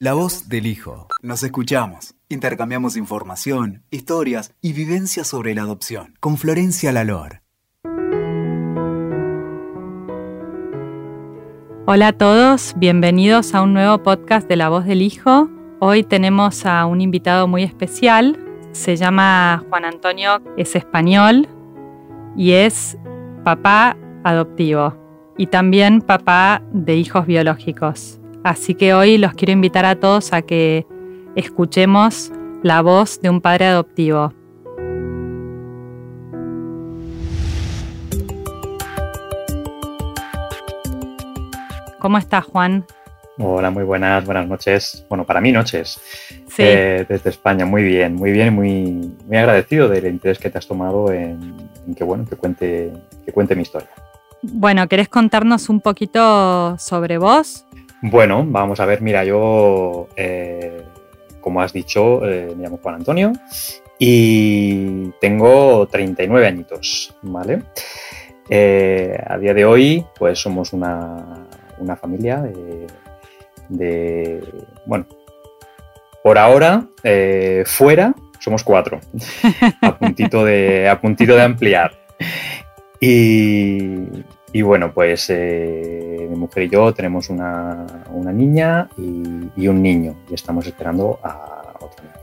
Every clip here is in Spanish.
La voz del hijo. Nos escuchamos, intercambiamos información, historias y vivencias sobre la adopción con Florencia Lalor. Hola a todos, bienvenidos a un nuevo podcast de La voz del hijo. Hoy tenemos a un invitado muy especial, se llama Juan Antonio, es español y es papá adoptivo y también papá de hijos biológicos. Así que hoy los quiero invitar a todos a que escuchemos la voz de un padre adoptivo. ¿Cómo estás, Juan? Hola, muy buenas, buenas noches. Bueno, para mí noches. Sí. Eh, desde España, muy bien, muy bien, muy, muy agradecido del interés que te has tomado en, que bueno, que cuente, que cuente mi historia. Bueno, ¿querés contarnos un poquito sobre vos? Bueno, vamos a ver, mira, yo, eh, como has dicho, eh, me llamo Juan Antonio y tengo 39 añitos, ¿vale? Eh, a día de hoy, pues somos una, familia de, bueno, por ahora, fuera, somos cuatro, a puntito de, a puntito de ampliar. Y, y bueno, pues eh, mi mujer y yo tenemos una, niña y, un niño y estamos esperando a otro niño.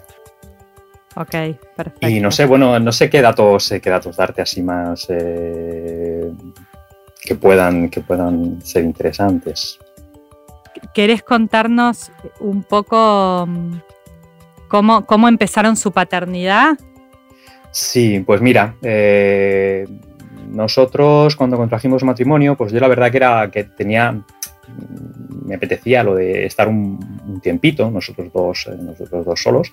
Ok, perfecto. Y no sé, bueno, no sé qué datos, qué datos darte así más eh, que, puedan, que puedan ser interesantes. ¿Querés contarnos un poco mm, cómo, cómo empezaron su paternidad? Sí, pues mira, eh, nosotros cuando contrajimos matrimonio, pues yo la verdad que era que tenía, me apetecía lo de estar un, tiempito, nosotros dos, eh, nosotros dos solos.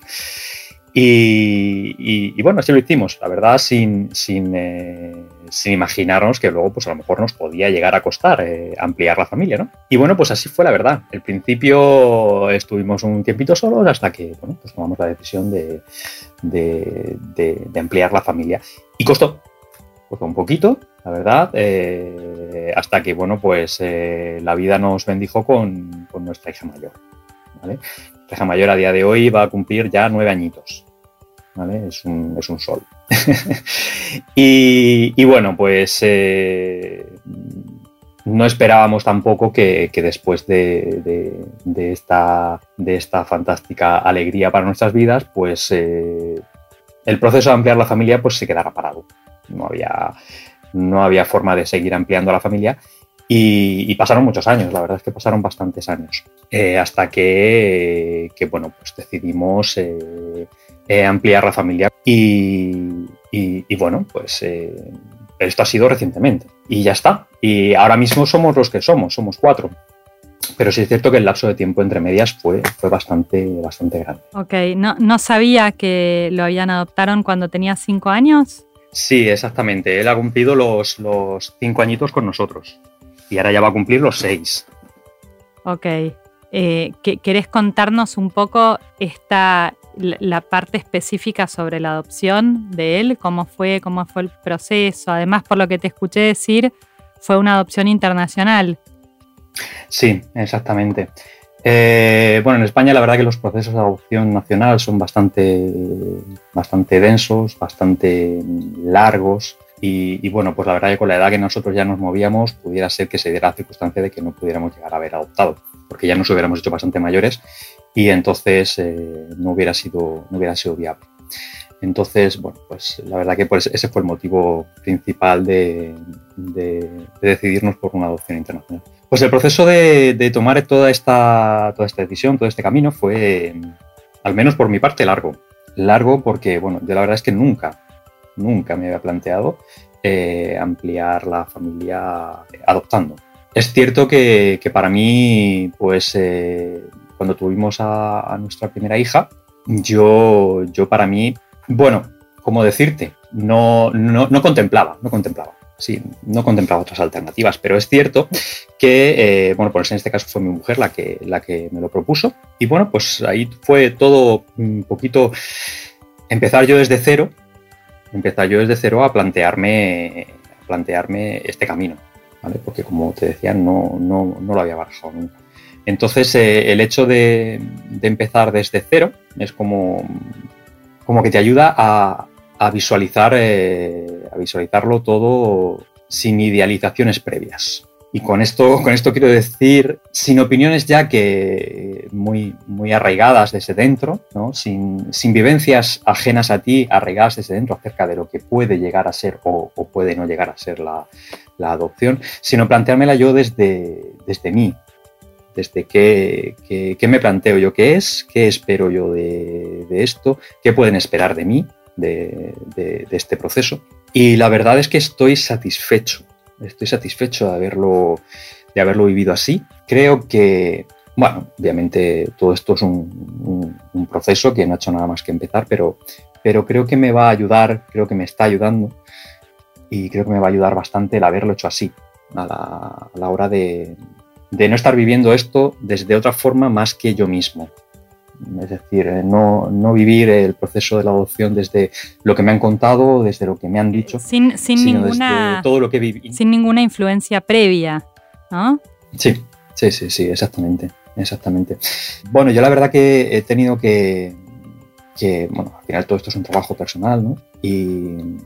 Y, bueno, así lo hicimos, la verdad, sin, sin, eh, sin, imaginarnos que luego, pues a lo mejor nos podía llegar a costar eh, ampliar la familia, ¿no? Y bueno, pues así fue la verdad. Al principio estuvimos un tiempito solos hasta que, bueno, pues tomamos la decisión de, de, de ampliar la familia. Y costó, un poquito, la verdad, eh, hasta que, bueno, pues eh, la vida nos bendijo con, nuestra hija mayor. ¿vale? Hija mayor a día de hoy va a cumplir ya nueve añitos. Es, un, sol. y, bueno, pues eh, no esperábamos tampoco que, después de, esta, de esta fantástica alegría para nuestras vidas, pues el proceso de ampliar la familia pues se quedara parado no había, no había forma de seguir ampliando la familia. Y, pasaron muchos años, la verdad es que pasaron bastantes años, eh, hasta que, bueno, pues decidimos eh, eh, ampliar la familia y, bueno, pues esto ha sido recientemente y ya está. Y ahora mismo somos los que somos, somos cuatro. Pero sí es cierto que el lapso de tiempo entre medias fue, fue bastante, bastante grande. Ok, ¿No, ¿no sabía que lo habían adoptaron cuando tenía cinco años? Sí, exactamente. Él ha cumplido los, cinco añitos con nosotros y ahora ya va a cumplir los seis. Ok. Eh, ¿Querés contarnos un poco esta, la parte específica sobre la adopción de él? ¿Cómo fue, cómo fue el proceso? Además, por lo que te escuché decir, fue una adopción internacional. Sí, exactamente. Eh, bueno, en España la verdad que los procesos de adopción nacional son bastante, bastante densos, bastante largos y, bueno, pues la verdad que con la edad que nosotros ya nos movíamos pudiera ser que se diera la circunstancia de que no pudiéramos llegar a haber adoptado, porque ya nos hubiéramos hecho bastante mayores y entonces eh, no, hubiera sido, no hubiera sido viable. Entonces, bueno, pues la verdad que pues ese fue el motivo principal de decidirnos por una adopción internacional. Pues el proceso de, tomar toda esta, toda esta decisión, todo este camino fue, al menos por mi parte, largo. Largo porque, bueno, yo la verdad es que nunca, nunca me había planteado eh, ampliar la familia adoptando. Es cierto que, para mí, pues eh, cuando tuvimos a, nuestra primera hija, yo, yo para mí, bueno, ¿cómo decirte? No, no, no contemplaba, no contemplaba sí, no contemplaba otras alternativas, pero es cierto que, eh, bueno, pues en este caso fue mi mujer la que, la que me lo propuso. Y bueno, pues ahí fue todo un poquito empezar yo desde cero, empezar yo desde cero a plantearme, plantearme este camino, ¿vale? Porque como te decía, no, no, no lo había barajado nunca. Entonces, eh, el hecho de, empezar desde cero es como, como que te ayuda a, visualizar, eh, visualizarlo todo sin idealizaciones previas. Y con esto, con esto quiero decir, sin opiniones ya que muy, muy arraigadas desde dentro, sin, vivencias ajenas a ti, arraigadas desde dentro acerca de lo que puede llegar a ser o, puede no llegar a ser la, adopción, sino planteármela yo desde, desde mí, desde qué, qué, me planteo yo qué es, qué espero yo de, esto, qué pueden esperar de mí, de, de este proceso. Y la verdad es que estoy satisfecho Estoy satisfecho de haberlo, de haberlo vivido así. Creo que, bueno, obviamente todo esto es un, proceso que no ha hecho nada más que empezar, pero, pero creo que me va a ayudar, creo que me está ayudando y creo que me va a ayudar bastante el haberlo hecho así, a la, hora de, de no estar viviendo esto desde otra forma más que yo mismo. Es decir, eh, no, vivir el proceso de la adopción desde lo que me han contado, desde lo que me han dicho, sin, sin ninguna, todo lo que viví. Sin ninguna influencia previa, ¿no? Sí, sí, sí, sí, exactamente, exactamente. Bueno, yo la verdad que he tenido que, bueno, al final todo esto es un trabajo personal, ¿no? Y,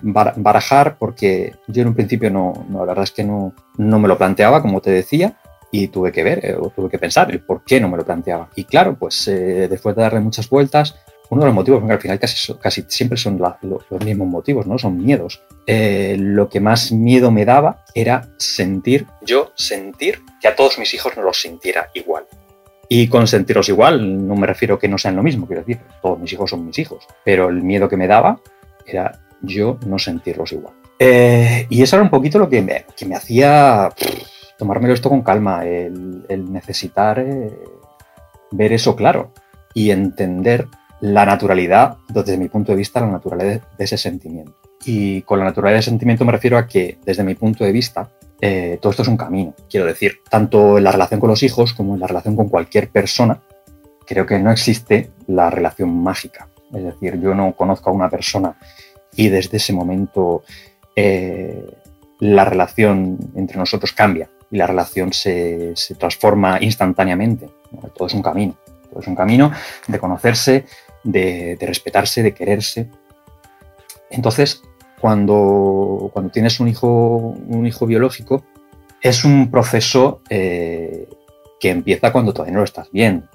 barajar, porque yo en un principio no, no, la verdad es que no, no me lo planteaba, como te decía, y tuve que ver, eh, o tuve que pensar el por qué no me lo planteaba. Y claro, pues eh, después de darle muchas vueltas, uno de los motivos, porque al final casi, casi siempre son los mismos motivos, ¿no? Son miedos. Eh, lo que más miedo me daba era sentir, yo sentir que a todos mis hijos no los sintiera igual. Y con sentirlos igual no me refiero que no sean lo mismo, quiero decir, todos mis hijos son mis hijos, pero el miedo que me daba era yo no sentirlos igual. y eso era un poquito lo que me, que me hacía tomármelo esto con calma, el, necesitar eh, ver eso claro y entender la naturalidad, desde mi punto de vista, la naturaleza de ese sentimiento. Y con la naturaleza de ese sentimiento me refiero a que, desde mi punto de vista, eh, todo esto es un camino. Quiero decir, tanto en la relación con los hijos como en la relación con cualquier persona, creo que no existe la relación mágica. Es decir, yo no conozco a una persona y desde ese momento eh, la relación entre nosotros cambia y la relación se, transforma instantáneamente. Todo es un camino. Todo es un camino de conocerse, de, respetarse, de quererse. Entonces, cuando, cuando, tienes un hijo, un hijo biológico, es un proceso eh, que empieza cuando todavía no lo estás bien.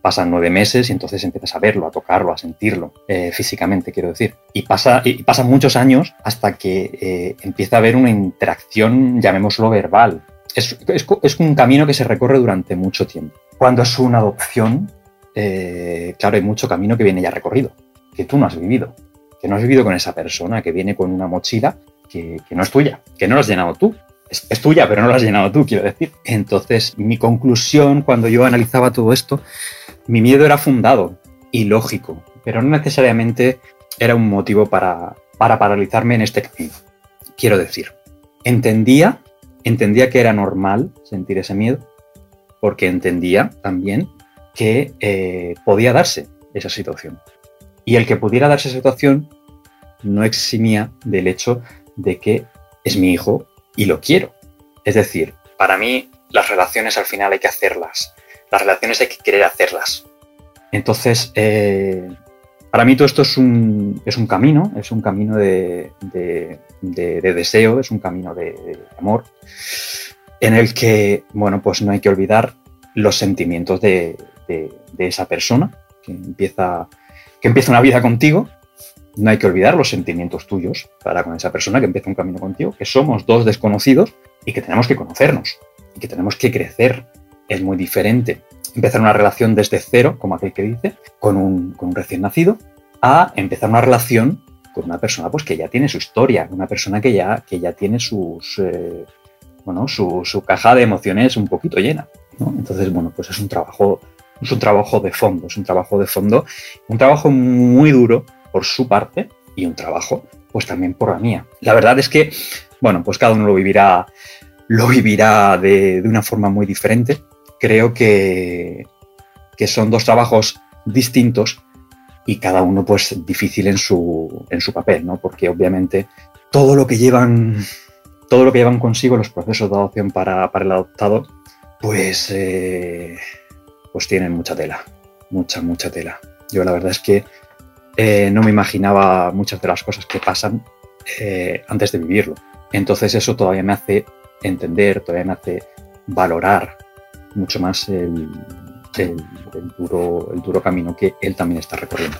Pasan nueve meses y entonces empiezas a verlo, a tocarlo, a sentirlo, eh, físicamente, quiero decir. Y, pasa, y pasan muchos años hasta que eh, empieza a haber una interacción, llamémoslo verbal, es, un camino que se recorre durante mucho tiempo. Cuando es una adopción, eh, claro, hay mucho camino que viene ya recorrido, que tú no has vivido, que no has vivido con esa persona que viene con una mochila que, no es tuya, que no la has llenado tú. Es, tuya, pero no la has llenado tú, quiero decir. Entonces, mi conclusión cuando yo analizaba todo esto, mi miedo era fundado y lógico, pero no necesariamente era un motivo para, para paralizarme en este camino. Quiero decir, entendía entendía que era normal sentir ese miedo, porque entendía también que eh, podía darse esa situación. Y el que pudiera darse esa situación no eximía del hecho de que es mi hijo y lo quiero. Es decir, para mí las relaciones al final hay que hacerlas. Las relaciones hay que querer hacerlas. Entonces, eh, para mí todo esto es un, es un camino, es un camino de, deseo, es un camino de, amor, en el que, bueno, pues no hay que olvidar los sentimientos de, esa persona que empieza, que empieza una vida contigo. No hay que olvidar los sentimientos tuyos para con esa persona que empieza un camino contigo, que somos dos desconocidos y que tenemos que conocernos y que tenemos que crecer. Es muy diferente empezar una relación desde cero, como aquel que dice, con un, recién nacido, a empezar una relación con una persona pues, que ya tiene su historia, una persona que ya, que ya tiene sus, eh, bueno, su, caja de emociones un poquito llena. Entonces, bueno, pues es un trabajo, es un trabajo de fondo, es un trabajo de fondo, un trabajo muy duro por su parte y un trabajo pues también por la mía. La verdad es que, bueno, pues cada uno lo vivirá, lo vivirá de, de una forma muy diferente creo que, que son dos trabajos distintos y cada uno pues difícil en su, en su papel, ¿no? Porque obviamente todo lo que llevan todo lo que llevan consigo los procesos de adopción para, para el adoptado pues, eh, pues tienen mucha tela, mucha, mucha tela. Yo la verdad es que eh, no me imaginaba muchas de las cosas que pasan eh, antes de vivirlo. Entonces eso todavía me hace entender, todavía me hace valorar mucho más el, duro, el duro camino que él también está recorriendo.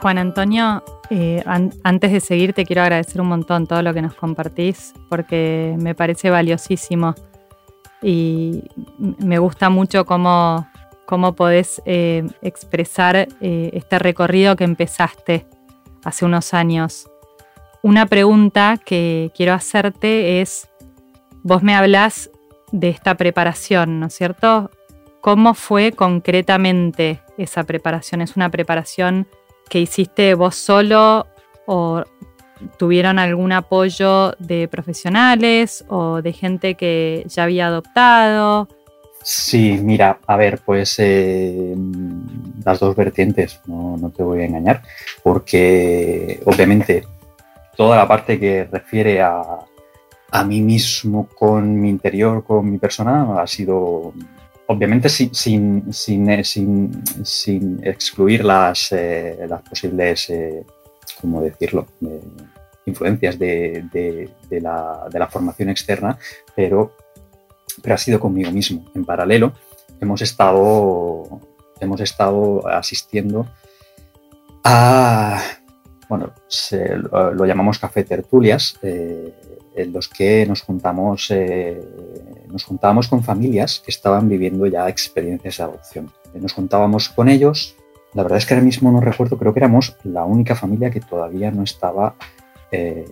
Juan Antonio, eh, antes de seguir te quiero agradecer un montón todo lo que nos compartís porque me parece valiosísimo y me gusta mucho cómo, cómo podés eh, expresar eh, este recorrido que empezaste hace unos años. Una pregunta que quiero hacerte es, vos me hablas de esta preparación, ¿no es cierto? ¿Cómo fue concretamente esa preparación? ¿Es una preparación que hiciste vos solo o tuvieron algún apoyo de profesionales o de gente que ya había adoptado? Sí, mira, a ver, pues eh, las dos vertientes, no, te voy a engañar, porque obviamente toda la parte que refiere a, a mí mismo con mi interior, con mi persona, ha sido obviamente sin, sin, eh, sin, excluir las, eh, las posibles, eh, ¿cómo decirlo?, influencias de, la, formación externa, pero, pero ha sido conmigo mismo. En paralelo, hemos estado, hemos estado asistiendo a, bueno, lo, llamamos café tertulias, en los que nos juntamos, eh, nos juntábamos con familias que estaban viviendo ya experiencias de adopción. Nos juntábamos con ellos. La verdad es que ahora mismo no recuerdo, creo que éramos la única familia que todavía no estaba. Eh,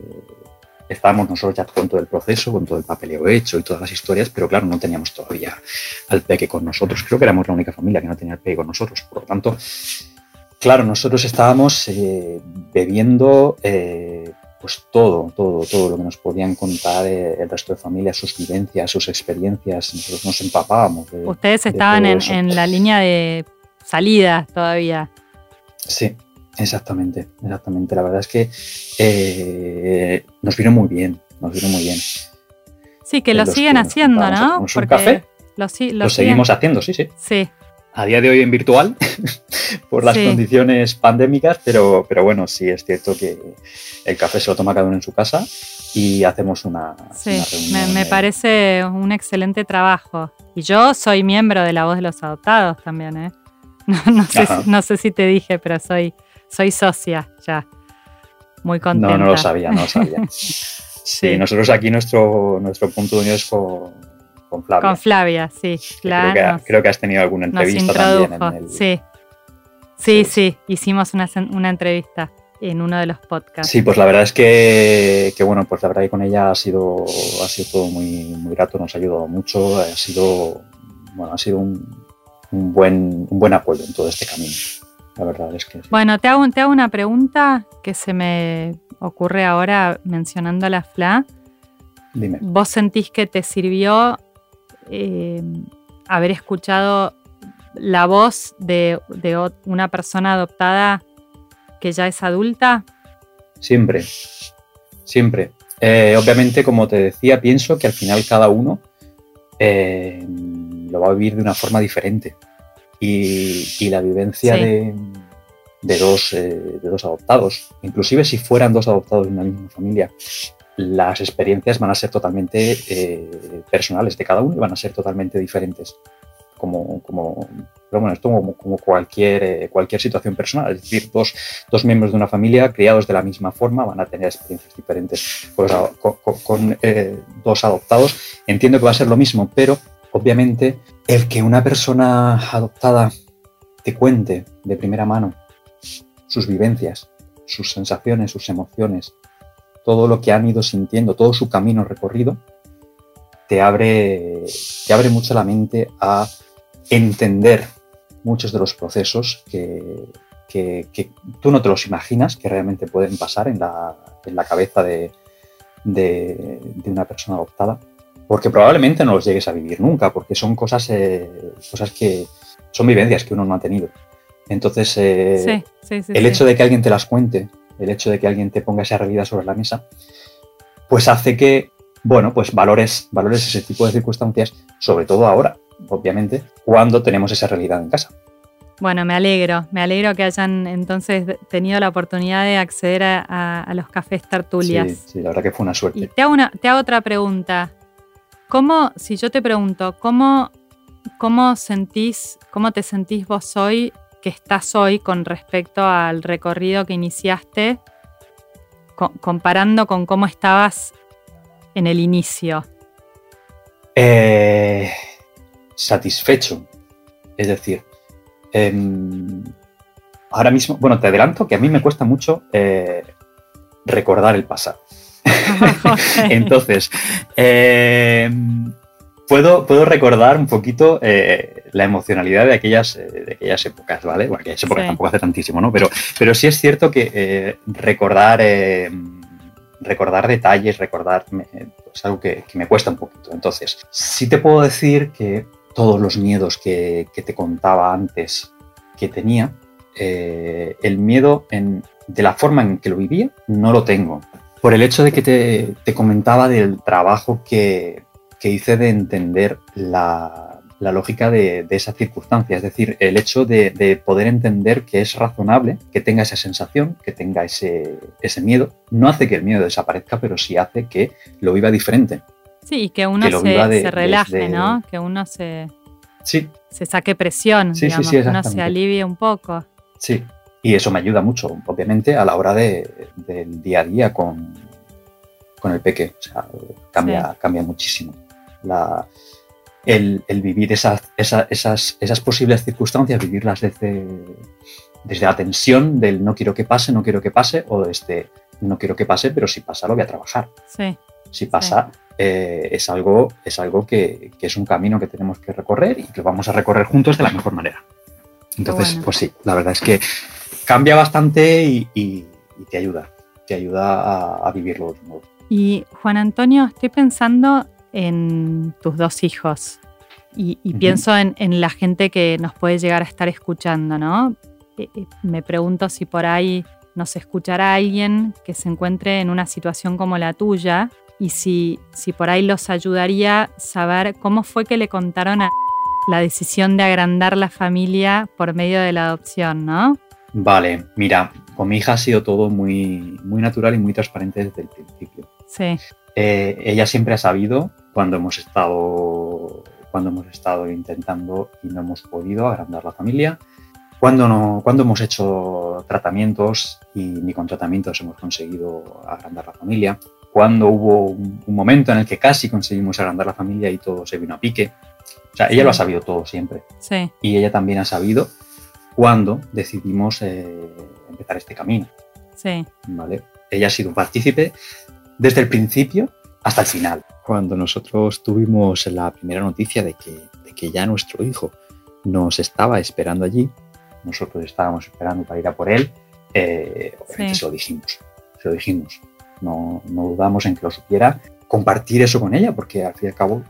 estábamos nosotros ya con todo el proceso, con todo el papeleo hecho y todas las historias, pero claro, no teníamos todavía al peque con nosotros. Creo que éramos la única familia que no tenía al peque con nosotros. Por lo tanto, claro, nosotros estábamos eh, bebiendo pues todo, todo, todo lo que nos podían contar eh, el resto de familias, sus vivencias, sus experiencias, nosotros nos empapábamos. Ustedes estaban en, la línea de salida todavía. Sí, exactamente, exactamente. La verdad es que eh, nos vino muy bien, nos vino muy bien. Sí, que lo siguen haciendo, ¿no? Porque un café. Lo, lo seguimos haciendo, sí, sí. Sí, a día de hoy en virtual por las condiciones pandémicas, pero, pero bueno, sí es cierto que el café se lo toma cada uno en su casa y hacemos una, sí, Me, parece un excelente trabajo. Y yo soy miembro de La Voz de los Adoptados también, ¿eh? No, sé, si, no sé, si, te dije, pero soy, soy socia ya. Muy contenta. No, no lo sabía, no lo sabía. sí, nosotros aquí nuestro, nuestro punto de unión es con con Flavia. Con Flavia, sí, claro. Creo que, has tenido alguna entrevista también en el... Sí. Sí, sí, hicimos una, entrevista en uno de los podcasts. Sí, pues la verdad es que, bueno, pues la verdad que con ella ha sido, ha sido todo muy, muy grato, nos ha ayudado mucho, ha sido, bueno, ha sido un, buen, un buen apoyo en todo este camino. La verdad es que Bueno, te hago, te hago una pregunta que se me ocurre ahora mencionando a la FLA. Dime. ¿Vos sentís que te sirvió eh, haber escuchado la voz de, una persona adoptada que ya es adulta? Siempre, siempre. Eh, obviamente, como te decía, pienso que al final cada uno eh, lo va a vivir de una forma diferente. Y, la vivencia de, dos, de dos adoptados, inclusive si fueran dos adoptados de una misma familia, las experiencias van a ser totalmente eh, personales de cada uno y van a ser totalmente diferentes. Como, como, bueno, esto como, cualquier, eh, cualquier situación personal, es decir, dos, dos, miembros de una familia criados de la misma forma van a tener experiencias diferentes. Pues, ah, con, eh, dos adoptados entiendo que va a ser lo mismo, pero obviamente el que una persona adoptada te cuente de primera mano sus vivencias, sus sensaciones, sus emociones, todo lo que han ido sintiendo, todo su camino recorrido, te abre, te abre mucho la mente a entender muchos de los procesos que, tú no te los imaginas que realmente pueden pasar en la, cabeza de, una persona adoptada, porque probablemente no los llegues a vivir nunca, porque son cosas, eh, cosas que son vivencias que uno no ha tenido. Entonces, eh, el hecho de que alguien te las cuente el hecho de que alguien te ponga esa realidad sobre la mesa, pues hace que bueno, pues valores, valores ese tipo de circunstancias, sobre todo ahora, obviamente, cuando tenemos esa realidad en casa. Bueno, me alegro, me alegro que hayan entonces tenido la oportunidad de acceder a, los cafés tertulias. Sí, sí, la verdad que fue una suerte. Y te hago, una, te hago otra pregunta. ¿Cómo, si yo te pregunto, ¿cómo, cómo sentís, cómo te sentís vos hoy que estás hoy con respecto al recorrido que iniciaste, comparando con cómo estabas en el inicio? Eh, satisfecho. Es decir, em, ahora mismo, bueno, te adelanto que a mí me cuesta mucho eh, recordar el pasado. Entonces, em, puedo, puedo recordar un poquito eh, la emocionalidad de aquellas, de aquellas épocas, ¿vale? Bueno, aquellas épocas tampoco hace tantísimo, ¿no? Pero, pero sí es cierto que recordar em, recordar detalles, recordar es algo que, me cuesta un poquito. Entonces, sí te puedo decir que todos los miedos que, te contaba antes que tenía, eh, el miedo de la forma en que lo vivía, no lo tengo. Por el hecho de que te, comentaba del trabajo que, que hice de entender la, la lógica de, esa circunstancia, es decir, el hecho de, poder entender que es razonable que tenga esa sensación, que tenga ese, miedo, no hace que el miedo desaparezca, pero sí hace que lo viva diferente. Sí, y que uno se, relaje, ¿no? Que uno se, sí. se saque presión, digamos, que uno se alivie un poco. Sí, y eso me ayuda mucho, obviamente, a la hora del día a día con, con el peque. O sea, cambia, cambia muchísimo. La, el, vivir esas, esas, esas, posibles circunstancias, vivirlas desde, desde la tensión del no quiero que pase, no quiero que pase, o desde no quiero que pase, pero si pasa lo voy a trabajar. Si pasa, eh, es algo, es algo que, es un camino que tenemos que recorrer y que vamos a recorrer juntos de la mejor manera. Entonces, pues sí, la verdad es que cambia bastante y, te ayuda, te ayuda a, a vivirlo de modo. Y Juan Antonio, estoy pensando en tus dos hijos y, pienso en, la gente que nos puede llegar a estar escuchando, ¿no? Eh, eh, me pregunto si por ahí nos escuchará alguien que se encuentre en una situación como la tuya y si, si por ahí los ayudaría saber cómo fue que le contaron a la decisión de agrandar la familia por medio de la adopción, ¿no? Vale, mira, con mi hija ha sido todo muy, muy natural y muy transparente desde el principio. Sí. Eh, ella siempre ha sabido cuando hemos estado cuando hemos estado intentando y no hemos podido agrandar la familia, cuando, no, cuando hemos hecho tratamientos y ni con tratamientos hemos conseguido agrandar la familia, cuando hubo un, momento en el que casi conseguimos agrandar la familia y todo se vino a pique. O sea, ella lo ha sabido todo siempre. Sí. Y ella también ha sabido cuando decidimos eh, empezar este camino. Sí. ¿Vale? Ella ha sido partícipe desde el principio hasta el final. Cuando nosotros tuvimos la primera noticia de que, que ya nuestro hijo nos estaba esperando allí, nosotros estábamos esperando para ir a por él, eh, obviamente se lo dijimos, se lo dijimos. No, no, dudamos en que lo supiera, compartir eso con ella, porque al fin y al cabo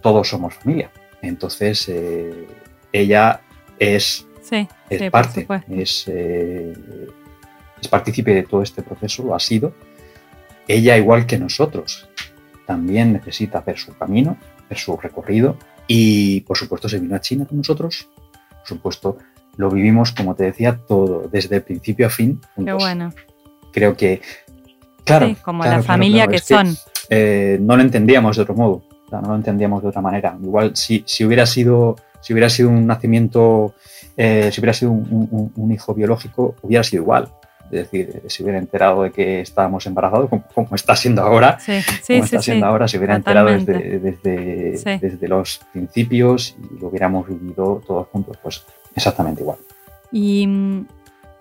todos somos familia. Entonces, eh, ella es, es parte, es, eh, es partícipe de todo este proceso, lo ha sido. Ella, igual que nosotros, también necesita hacer su camino, hacer su recorrido y por supuesto se vino a China con nosotros. Por supuesto, lo vivimos, como te decía, todo, desde el principio a fin. Qué bueno. Creo que, claro. como la familia que, son. Eh, no lo entendíamos de otro modo, no lo entendíamos de otra manera. Igual si, si hubiera sido si hubiera sido un nacimiento, eh, si hubiera sido un, hijo biológico, hubiera sido igual. Es decir, si hubiera enterado de que estábamos embarazados, como, está siendo ahora, como está siendo ahora, si hubiera enterado desde, desde, los principios y lo hubiéramos vivido todos juntos, pues exactamente igual. Y mm,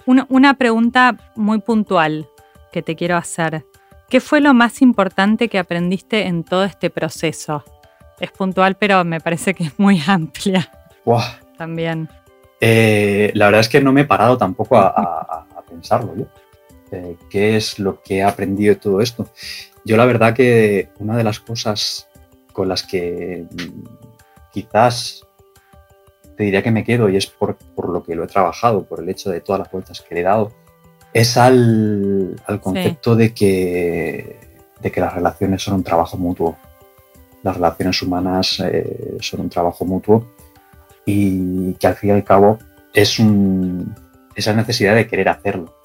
una, pregunta muy puntual que te quiero hacer. ¿Qué fue lo más importante que aprendiste en todo este proceso? Es puntual, pero me parece que es muy amplia. También. Eh, la verdad es que no me he parado tampoco a pensarlo yo. Eh, ¿Qué es lo que he aprendido de todo esto? Yo la verdad que una de las cosas con las que mm, quizás te diría que me quedo y es por, lo que lo he trabajado, por el hecho de todas las vueltas que le he dado, es al, concepto de que de que las relaciones son un trabajo mutuo. Las relaciones humanas eh, son un trabajo mutuo y que al fin y al cabo es un, esa necesidad de querer hacerlo,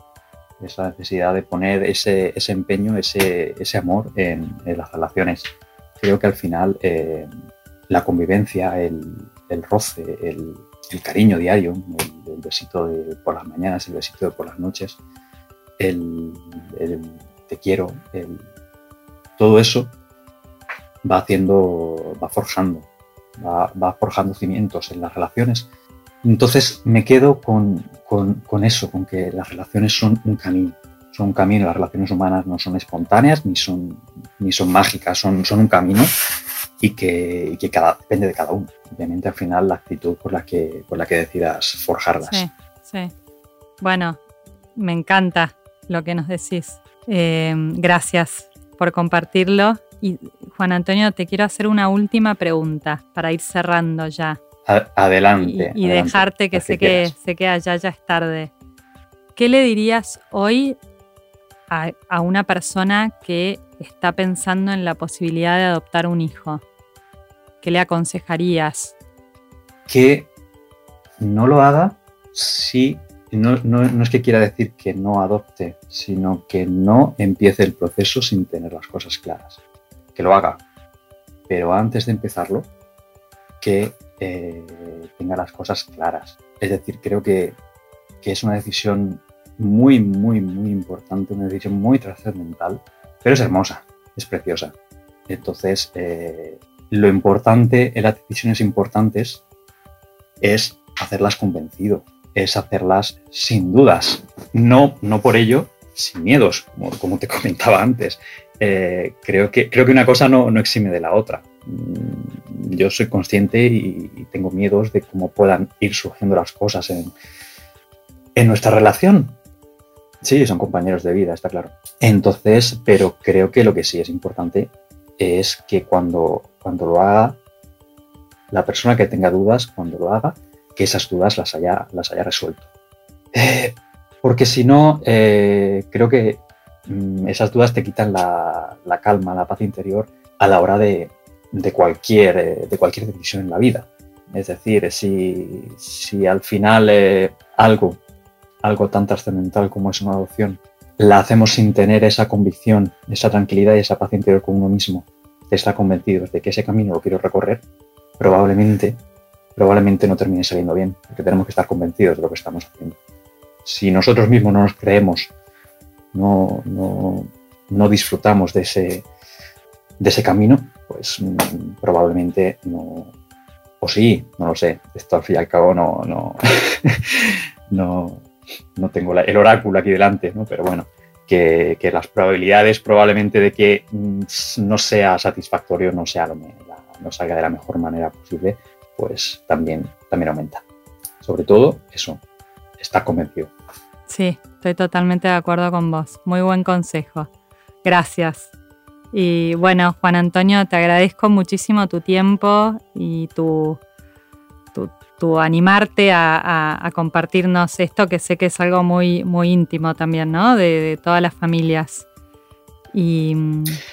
esa necesidad de poner ese, ese empeño, ese, ese amor en, las relaciones. Creo que al final eh, la convivencia, el, el roce, el, el, cariño diario, el, besito de por las mañanas, el besito de por las noches, el, te quiero, todo eso va haciendo, va forjando, va, va, forjando cimientos en las relaciones. Entonces me quedo con, con, con, eso, con que las relaciones son un camino. Son un camino, las relaciones humanas no son espontáneas ni son, ni son mágicas, son, son un camino y que, y que cada, depende de cada uno. Obviamente al final la actitud por la que, por la que decidas forjarlas. Sí, sí. Bueno, me encanta lo que nos decís. Eh, gracias por compartirlo. Y Juan Antonio, te quiero hacer una última pregunta para ir cerrando ya. Adelante. Y, dejarte que sé, que sé que allá ya es tarde. ¿Qué le dirías hoy a, a, una persona que está pensando en la posibilidad de adoptar un hijo? ¿Qué le aconsejarías? Que no lo haga si no, es que quiera decir que no adopte, sino que no empiece el proceso sin tener las cosas claras. Que lo haga, pero antes de empezarlo, que eh, tenga las cosas claras. Es decir, creo que, es una decisión muy, muy, muy importante, una decisión muy trascendental, pero es hermosa, es preciosa. Entonces, eh, lo importante en las decisiones importantes es hacerlas convencido, es hacerlas sin dudas. No, no por ello sin miedos, como, te comentaba antes. Eh, creo, que, creo que una cosa no, no, exime de la otra. Mm, yo soy consciente y, tengo miedos de cómo puedan ir surgiendo las cosas en, en nuestra relación. Sí, son compañeros de vida, está claro. Entonces, pero creo que lo que sí es importante es que cuando, cuando lo haga, la persona que tenga dudas, cuando lo haga, que esas dudas las haya, las haya resuelto. Eh, porque si no, eh, creo que esas dudas te quitan la, calma, la paz interior a la hora de, cualquier, eh, de cualquier decisión en la vida. Es decir, si, si al final algo, algo tan trascendental como es una adopción, la hacemos sin tener esa convicción, esa tranquilidad y esa paz interior con uno mismo, de estar convencidos de que ese camino lo quiero recorrer, probablemente probablemente no termine saliendo bien, porque tenemos que estar convencidos de lo que estamos haciendo. Si nosotros mismos no nos creemos, no, no, disfrutamos de ese, de ese camino, pues mm, probablemente no, o sí, no lo sé, esto al fin y al cabo no, no, no, no tengo el oráculo aquí delante, ¿no? pero bueno, que, las probabilidades probablemente de que mm, no sea satisfactorio, no, sea no salga de la mejor manera posible, pues también, también aumenta. Sobre todo eso, está convencido. Sí, estoy totalmente de acuerdo con vos. Muy buen consejo. Gracias. Y bueno, Juan Antonio, te agradezco muchísimo tu tiempo y tu, tu, animarte a, compartirnos esto, que sé que es algo muy, muy íntimo también, ¿no? De, todas las familias. Y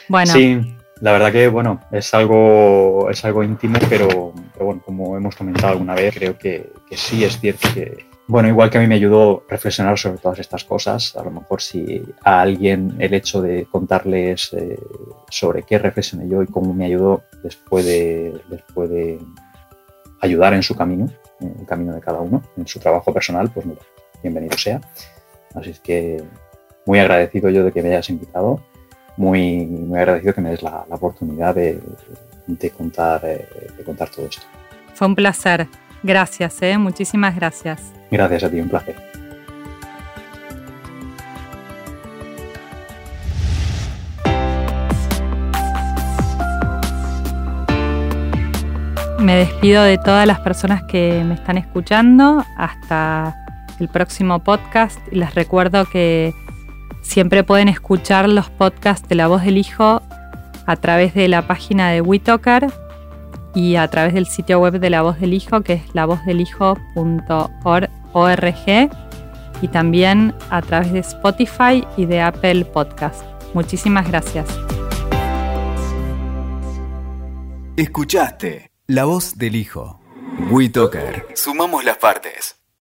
bueno. Sí, la verdad que, bueno, es algo, es algo íntimo, pero, bueno, como hemos comentado alguna vez, creo que, sí es cierto que, bueno, igual que a mí me ayudó reflexionar sobre todas estas cosas, a lo mejor si a alguien el hecho de contarles eh, sobre qué reflexioné yo y cómo me ayudó les puede, les puede ayudar en su camino, en el camino de cada uno, en su trabajo personal, pues mira, bienvenido sea. Así es que muy agradecido yo de que me hayas invitado muy, muy agradecido que me des la, oportunidad de, contar, eh, de contar todo esto. Fue un placer. Gracias, ¿eh? muchísimas gracias. Gracias a ti, un placer. Me despido de todas las personas que me están escuchando. Hasta el próximo podcast. Y les recuerdo que Siempre pueden escuchar los podcasts de La Voz del Hijo a través de la página de WeTalker y a través del sitio web de La Voz del Hijo, que es lavozdelhijo.org, y también a través de Spotify y de Apple Podcast. Muchísimas gracias. Escuchaste La Voz del Hijo. WeToker. Sumamos las partes.